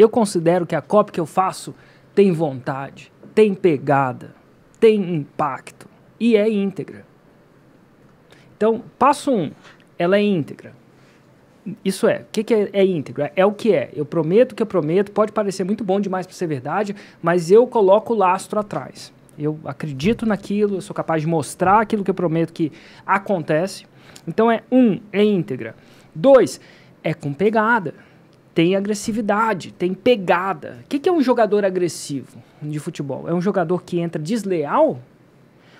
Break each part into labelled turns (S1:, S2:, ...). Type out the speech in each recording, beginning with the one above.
S1: Eu considero que a cópia que eu faço tem vontade, tem pegada, tem impacto e é íntegra. Então, passo um, ela é íntegra. Isso é, o que, que é, é íntegra? É o que é. Eu prometo que eu prometo, pode parecer muito bom demais para ser verdade, mas eu coloco o lastro atrás. Eu acredito naquilo, eu sou capaz de mostrar aquilo que eu prometo que acontece. Então é um, é íntegra. Dois, é com pegada. Tem agressividade, tem pegada. O que, que é um jogador agressivo de futebol? É um jogador que entra desleal?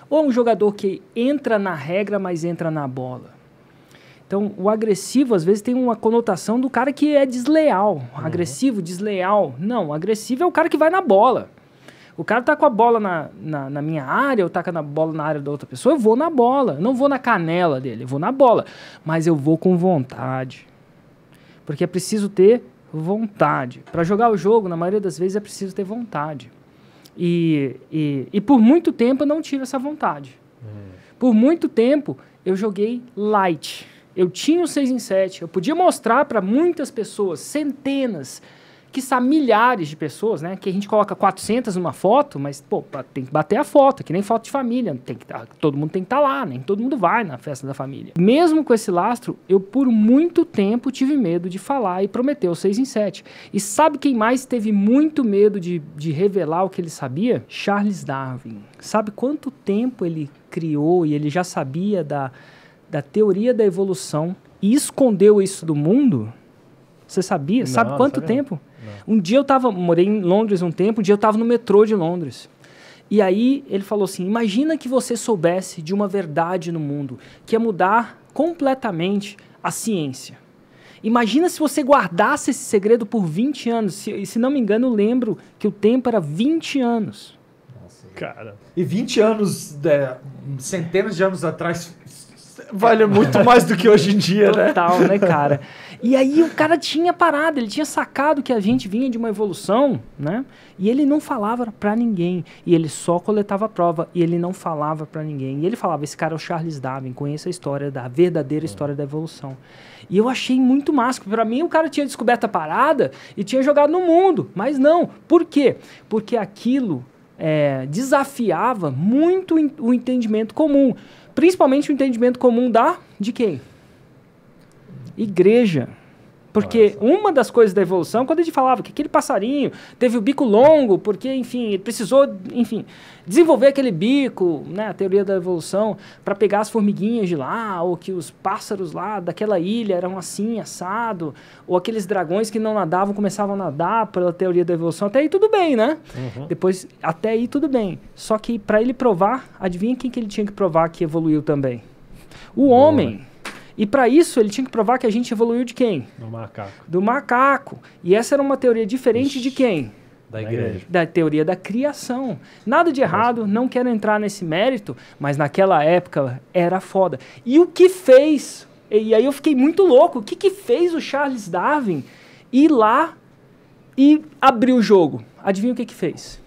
S1: Ou é um jogador que entra na regra, mas entra na bola? Então, o agressivo, às vezes, tem uma conotação do cara que é desleal. Uhum. Agressivo, desleal. Não, agressivo é o cara que vai na bola. O cara tá com a bola na, na, na, minha área, ou tá com a bola na área da outra pessoa, eu vou na bola. Eu não vou na canela dele, eu vou na bola. Mas eu vou com vontade. Porque é preciso ter vontade. Para jogar o jogo, na maioria das vezes, é preciso ter vontade. E, e, e por muito tempo eu não tive essa vontade. Uhum. Por muito tempo eu joguei light eu tinha o 6 em 7, eu podia mostrar para muitas pessoas, centenas, que são milhares de pessoas, né? Que a gente coloca 400 numa foto, mas, pô, tem que bater a foto, que nem foto de família. Tem que tá, todo mundo tem que estar tá lá, nem todo mundo vai na festa da família. Mesmo com esse lastro, eu por muito tempo tive medo de falar e prometer o 6 em 7. E sabe quem mais teve muito medo de, de revelar o que ele sabia? Charles Darwin. Sabe quanto tempo ele criou e ele já sabia da da teoria da evolução e escondeu isso do mundo? Você sabia? Não, Sabe quanto sabia. tempo? Um dia eu estava, morei em Londres um tempo, um dia eu estava no metrô de Londres. E aí ele falou assim: imagina que você soubesse de uma verdade no mundo que ia mudar completamente a ciência. Imagina se você guardasse esse segredo por 20 anos. Se, se não me engano, eu lembro que o tempo era 20 anos.
S2: Nossa, cara. E 20 anos, é, centenas de anos atrás, vale muito mais do que hoje em dia, né?
S1: Total, né, cara? E aí o cara tinha parado, ele tinha sacado que a gente vinha de uma evolução, né? E ele não falava para ninguém, e ele só coletava prova, e ele não falava para ninguém. E ele falava, esse cara é o Charles Darwin, conheça a história da a verdadeira história da evolução. E eu achei muito massa, para mim o cara tinha descoberto a parada e tinha jogado no mundo, mas não. Por quê? Porque aquilo é, desafiava muito o entendimento comum. Principalmente o entendimento comum da de quem? Igreja. Porque Nossa. uma das coisas da evolução, quando a gente falava que aquele passarinho teve o bico longo, porque, enfim, ele precisou, enfim, desenvolver aquele bico, né, a teoria da evolução, para pegar as formiguinhas de lá, ou que os pássaros lá daquela ilha eram assim, assado, ou aqueles dragões que não nadavam começavam a nadar pela teoria da evolução, até aí tudo bem, né? Uhum. Depois, até aí tudo bem. Só que para ele provar, adivinha quem que ele tinha que provar que evoluiu também? O Boa. E para isso ele tinha que provar que a gente evoluiu de quem?
S2: Do macaco.
S1: Do macaco. E essa era uma teoria diferente Ixi. de quem?
S2: Da igreja.
S1: Da teoria da criação. Nada de errado, não quero entrar nesse mérito, mas naquela época era foda. E o que fez? E aí eu fiquei muito louco. O que, que fez o Charles Darwin ir lá e abrir o jogo? Adivinha o que, que fez?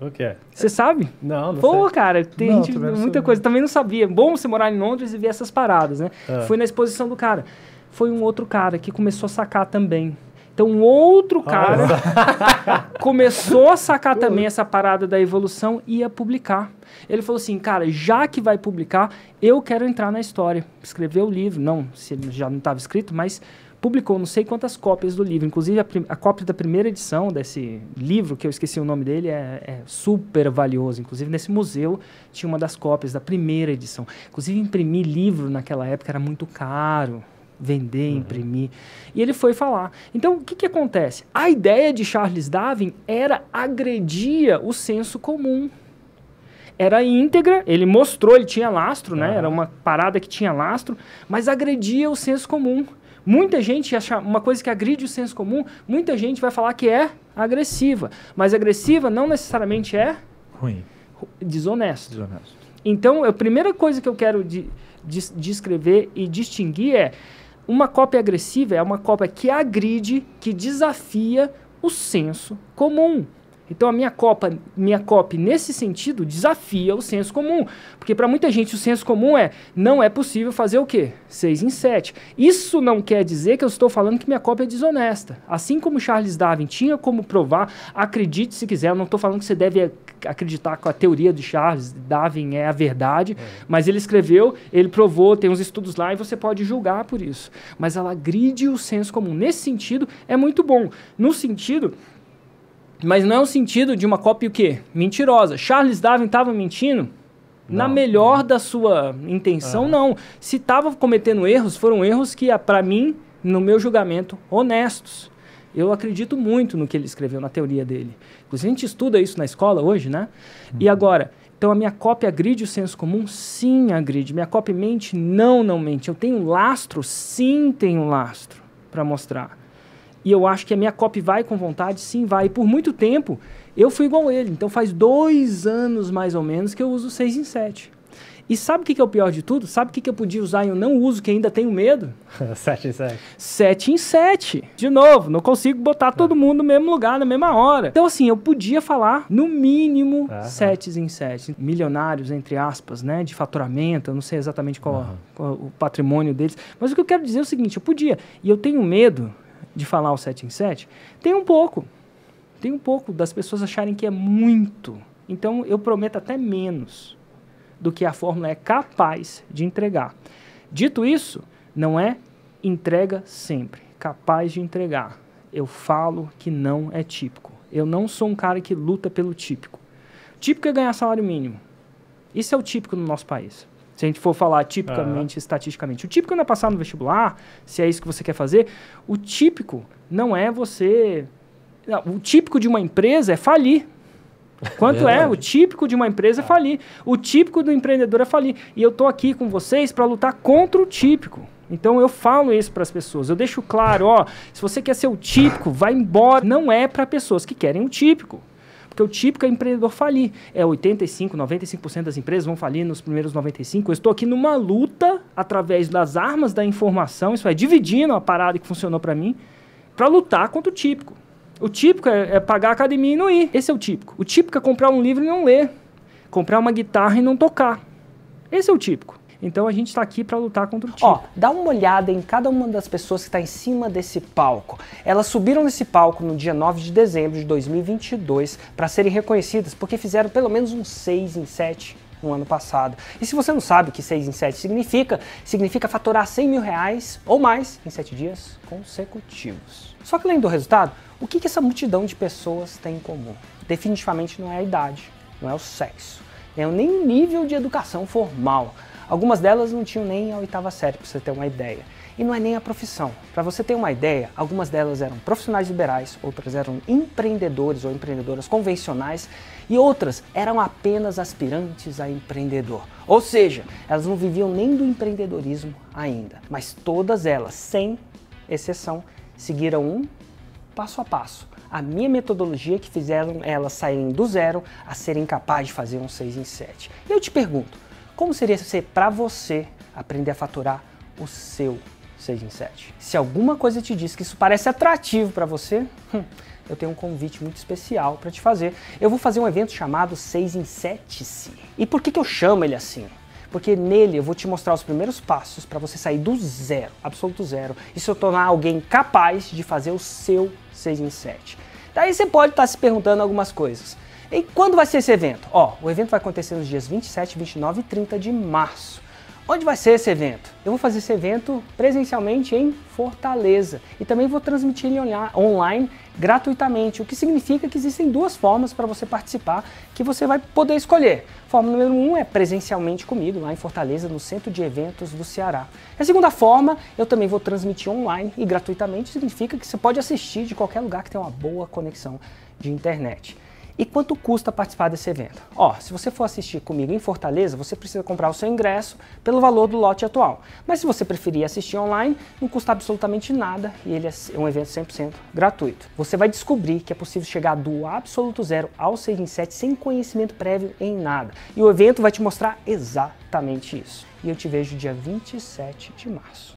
S2: O que é?
S1: Você sabe?
S2: Não, não
S1: Pô,
S2: sei.
S1: cara, tem não, gente, muita coisa. Também não sabia. Bom você morar em Londres e ver essas paradas, né? É. Fui na exposição do cara. Foi um outro cara que começou a sacar também. Então, um outro cara começou a sacar também essa parada da evolução e ia publicar. Ele falou assim, cara, já que vai publicar, eu quero entrar na história. Escreveu o livro. Não, se já não estava escrito, mas publicou não sei quantas cópias do livro. Inclusive, a, a, cópia da primeira edição desse livro, que eu esqueci o nome dele, é, é, super valioso. Inclusive, nesse museu tinha uma das cópias da primeira edição. Inclusive, imprimir livro naquela época era muito caro. Vender, uhum. imprimir. E ele foi falar. Então, o que, que acontece? A ideia de Charles Darwin era agredir o senso comum era íntegra, ele mostrou, ele tinha lastro, né? Era uma parada que tinha lastro, mas agredia o senso comum. Muita gente acha uma coisa que agride o senso comum, muita gente vai falar que é agressiva, mas agressiva não necessariamente é
S2: ruim,
S1: desonesto.
S2: desonesto.
S1: Então, a primeira coisa que eu quero de, de, descrever e distinguir é uma cópia agressiva é uma cópia que agride, que desafia o senso comum. Então a minha copa, minha copy nesse sentido desafia o senso comum, porque para muita gente o senso comum é não é possível fazer o quê? 6 em 7. Isso não quer dizer que eu estou falando que minha cópia é desonesta. Assim como Charles Darwin tinha como provar, acredite se quiser, eu não estou falando que você deve acreditar com a teoria de Charles Darwin é a verdade, é. mas ele escreveu, ele provou, tem uns estudos lá e você pode julgar por isso. Mas ela agride o senso comum. Nesse sentido, é muito bom. No sentido mas não é o sentido de uma cópia o quê? Mentirosa. Charles Darwin estava mentindo? Não, Na melhor da sua intenção, uhum. não. Se estava cometendo erros, foram erros que, ah, para mim, no meu julgamento, honestos. Eu acredito muito no que ele escreveu, na teoria dele. Inclusive, a gente estuda isso na escola hoje, né? Uhum. E agora, então a minha cópia agride o senso comum? Sim, agride. Minha cópia mente? Não, não mente. Eu tenho um lastro? Sim, tenho um lastro para mostrar. E eu acho que a minha copy vai com vontade, sim, vai. E por muito tempo eu fui igual ele. Então faz dois anos mais ou menos que eu uso 6 em 7. E sabe o que, que é o pior de tudo? Sabe o que, que eu podia usar e eu não uso, que ainda tenho medo?
S2: 7 em 7.
S1: 7 em 7. De novo, não consigo botar todo é. mundo no mesmo lugar, na mesma hora. Então, assim, eu podia falar no mínimo 7 em 7. Milionários, entre aspas, né? De faturamento, eu não sei exatamente qual, qual o patrimônio deles. Mas o que eu quero dizer é o seguinte: eu podia. E eu tenho medo de falar o 7 em 7? Tem um pouco. Tem um pouco das pessoas acharem que é muito. Então eu prometo até menos do que a fórmula é capaz de entregar. Dito isso, não é entrega sempre, capaz de entregar. Eu falo que não é típico. Eu não sou um cara que luta pelo típico. Típico é ganhar salário mínimo. Isso é o típico no nosso país. Se a gente for falar tipicamente, uhum. estatisticamente. O típico não é passar no vestibular, se é isso que você quer fazer. O típico não é você. Não, o típico de uma empresa é falir. Quanto é? O típico de uma empresa é ah. falir. O típico do empreendedor é falir. E eu estou aqui com vocês para lutar contra o típico. Então eu falo isso para as pessoas. Eu deixo claro, ó, se você quer ser o típico, vai embora. Não é para pessoas que querem o típico. Porque o típico é empreendedor falir. É 85, 95% das empresas vão falir nos primeiros 95. Eu estou aqui numa luta através das armas da informação, isso é dividindo a parada que funcionou para mim, para lutar contra o típico. O típico é, é, pagar a academia e não ir. Esse é o típico. O típico é comprar um livro e não ler. Comprar uma guitarra e não tocar. Esse é o típico. Então a gente está aqui para lutar contra o time.
S3: Ó, dá uma olhada em cada uma das pessoas que está em cima desse palco. Elas subiram nesse palco no dia 9 de dezembro de 2022 para serem reconhecidas porque fizeram pelo menos um 6 em 7 no ano passado. E se você não sabe o que 6 em 7 significa, significa faturar 100 mil reais ou mais em 7 dias consecutivos. Só que além do resultado, o que, que essa multidão de pessoas tem em comum? Definitivamente não é a idade, não é o sexo, não é nem o nível de educação formal. Algumas delas não tinham nem a oitava série, para você ter uma ideia. E não é nem a profissão. Para você ter uma ideia, algumas delas eram profissionais liberais, outras eram empreendedores ou empreendedoras convencionais e outras eram apenas aspirantes a empreendedor. Ou seja, elas não viviam nem do empreendedorismo ainda, mas todas elas, sem exceção, seguiram um passo a passo. A minha metodologia que fizeram elas saírem do zero a serem capazes de fazer um 6 em 7. E eu te pergunto, como seria ser para você aprender a faturar o seu 6 em 7? Se alguma coisa te diz que isso parece atrativo para você, hum, eu tenho um convite muito especial para te fazer. Eu vou fazer um evento chamado 6 em 7-se. E por que, que eu chamo ele assim? Porque nele eu vou te mostrar os primeiros passos para você sair do zero, absoluto zero, e se tornar alguém capaz de fazer o seu 6 em 7. Daí você pode estar tá se perguntando algumas coisas. E quando vai ser esse evento? Ó, o evento vai acontecer nos dias 27, 29 e 30 de março. Onde vai ser esse evento? Eu vou fazer esse evento presencialmente em Fortaleza e também vou transmitir ele online gratuitamente, o que significa que existem duas formas para você participar que você vai poder escolher. Forma número um é presencialmente comigo, lá em Fortaleza, no Centro de Eventos do Ceará. A segunda forma, eu também vou transmitir online e gratuitamente, significa que você pode assistir de qualquer lugar que tenha uma boa conexão de internet. E quanto custa participar desse evento? Ó, se você for assistir comigo em Fortaleza, você precisa comprar o seu ingresso pelo valor do lote atual. Mas se você preferir assistir online, não custa absolutamente nada e ele é um evento 100% gratuito. Você vai descobrir que é possível chegar do absoluto zero ao 6 em 7 sem conhecimento prévio em nada. E o evento vai te mostrar exatamente isso. E eu te vejo dia 27 de março.